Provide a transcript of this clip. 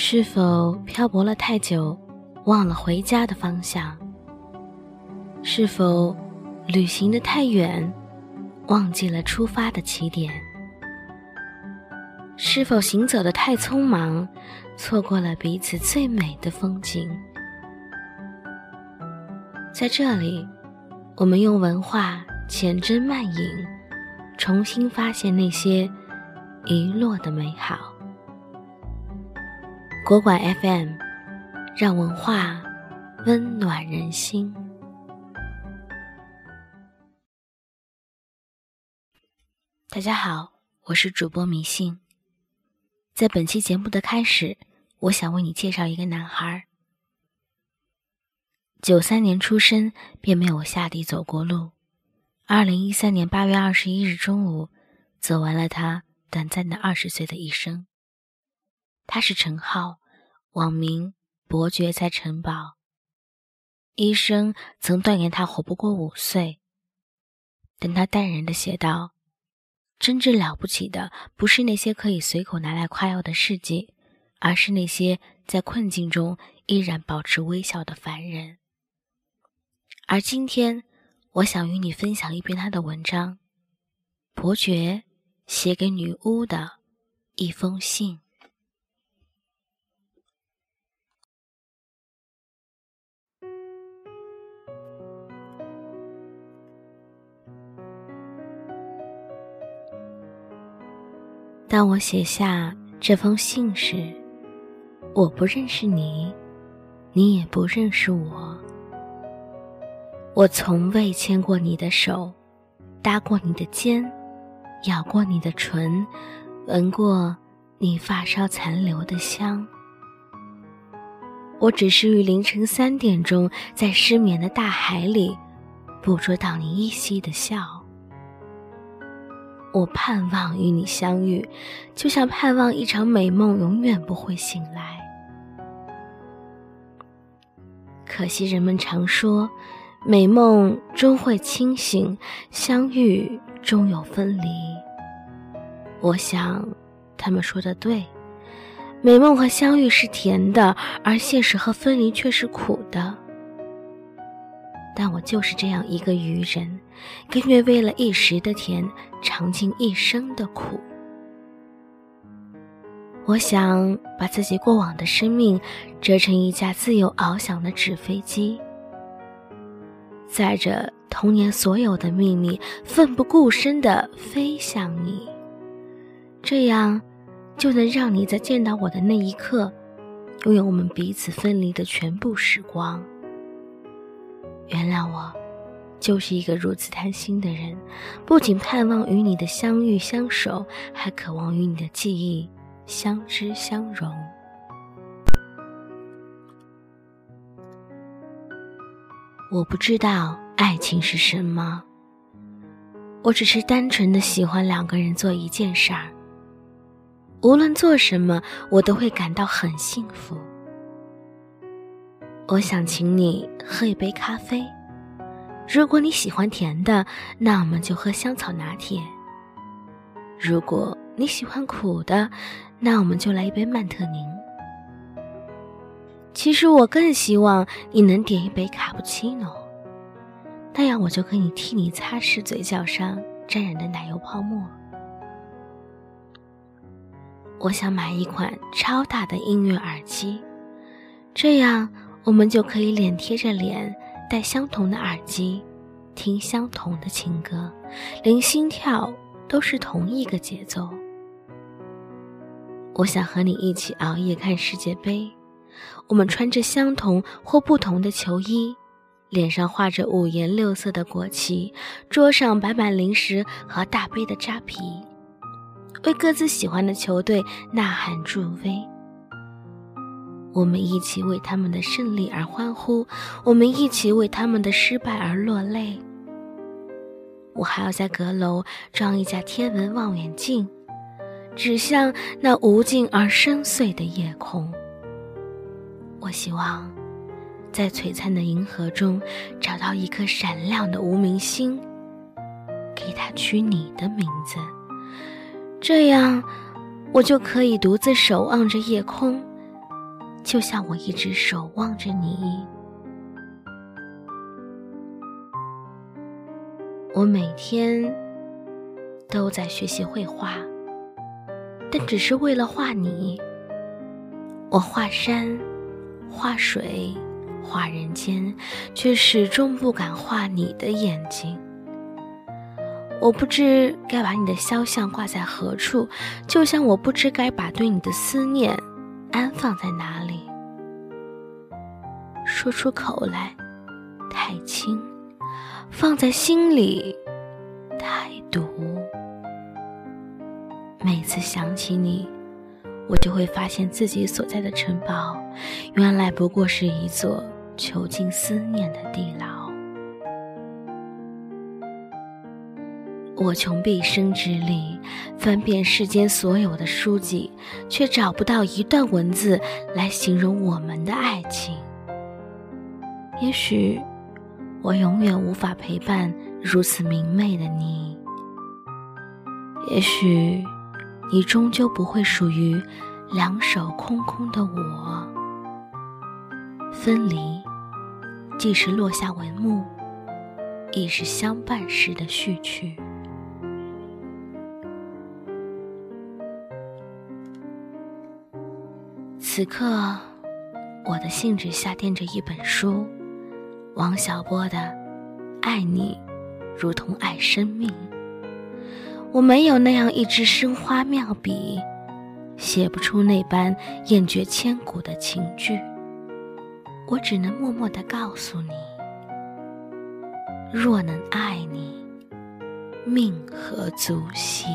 是否漂泊了太久，忘了回家的方向？是否旅行的太远，忘记了出发的起点？是否行走的太匆忙，错过了彼此最美的风景？在这里，我们用文化浅斟慢饮，重新发现那些遗落的美好。国馆 FM，让文化温暖人心。大家好，我是主播迷信。在本期节目的开始，我想为你介绍一个男孩。九三年出生，便没有下地走过路。二零一三年八月二十一日中午，走完了他短暂的二十岁的一生。他是陈浩，网名伯爵在城堡。医生曾断言他活不过五岁，但他淡然的写道：“真正了不起的，不是那些可以随口拿来夸耀的事迹，而是那些在困境中依然保持微笑的凡人。”而今天，我想与你分享一篇他的文章，《伯爵写给女巫的一封信》。当我写下这封信时，我不认识你，你也不认识我。我从未牵过你的手，搭过你的肩，咬过你的唇，闻过你发梢残留的香。我只是于凌晨三点钟，在失眠的大海里，捕捉到你依稀的笑。我盼望与你相遇，就像盼望一场美梦永远不会醒来。可惜人们常说，美梦终会清醒，相遇终有分离。我想，他们说的对，美梦和相遇是甜的，而现实和分离却是苦的。但我就是这样一个愚人，甘愿为了一时的甜，尝尽一生的苦。我想把自己过往的生命折成一架自由翱翔的纸飞机，载着童年所有的秘密，奋不顾身地飞向你。这样，就能让你在见到我的那一刻，拥有我们彼此分离的全部时光。原谅我，就是一个如此贪心的人，不仅盼望与你的相遇相守，还渴望与你的记忆相知相融。我不知道爱情是什么，我只是单纯的喜欢两个人做一件事儿。无论做什么，我都会感到很幸福。我想请你喝一杯咖啡。如果你喜欢甜的，那我们就喝香草拿铁。如果你喜欢苦的，那我们就来一杯曼特宁。其实我更希望你能点一杯卡布奇诺，那样我就可以替你擦拭嘴角上沾染的奶油泡沫。我想买一款超大的音乐耳机，这样。我们就可以脸贴着脸，戴相同的耳机，听相同的情歌，连心跳都是同一个节奏。我想和你一起熬夜看世界杯，我们穿着相同或不同的球衣，脸上画着五颜六色的国旗，桌上摆满零食和大杯的扎啤，为各自喜欢的球队呐喊助威。我们一起为他们的胜利而欢呼，我们一起为他们的失败而落泪。我还要在阁楼装一架天文望远镜，指向那无尽而深邃的夜空。我希望，在璀璨的银河中找到一颗闪亮的无名星，给它取你的名字，这样，我就可以独自守望着夜空。就像我一直守望着你。我每天都在学习绘画，但只是为了画你。我画山，画水，画人间，却始终不敢画你的眼睛。我不知该把你的肖像挂在何处，就像我不知该把对你的思念安放在哪里。说出口来太轻，放在心里太毒。每次想起你。我就会发现自己所在的城堡，原来不过是一座囚禁思念的地牢。我穷毕生之力翻遍世间所有的书籍，却找不到一段文字来形容我们的爱情。也许，我永远无法陪伴如此明媚的你。也许。你终究不会属于两手空空的我。分离，既是落下帷幕，亦是相伴时的序曲。此刻，我的信纸下垫着一本书，王小波的《爱你，如同爱生命》。我没有那样一支生花妙笔，写不出那般艳绝千古的情句。我只能默默地告诉你：若能爱你，命何足惜。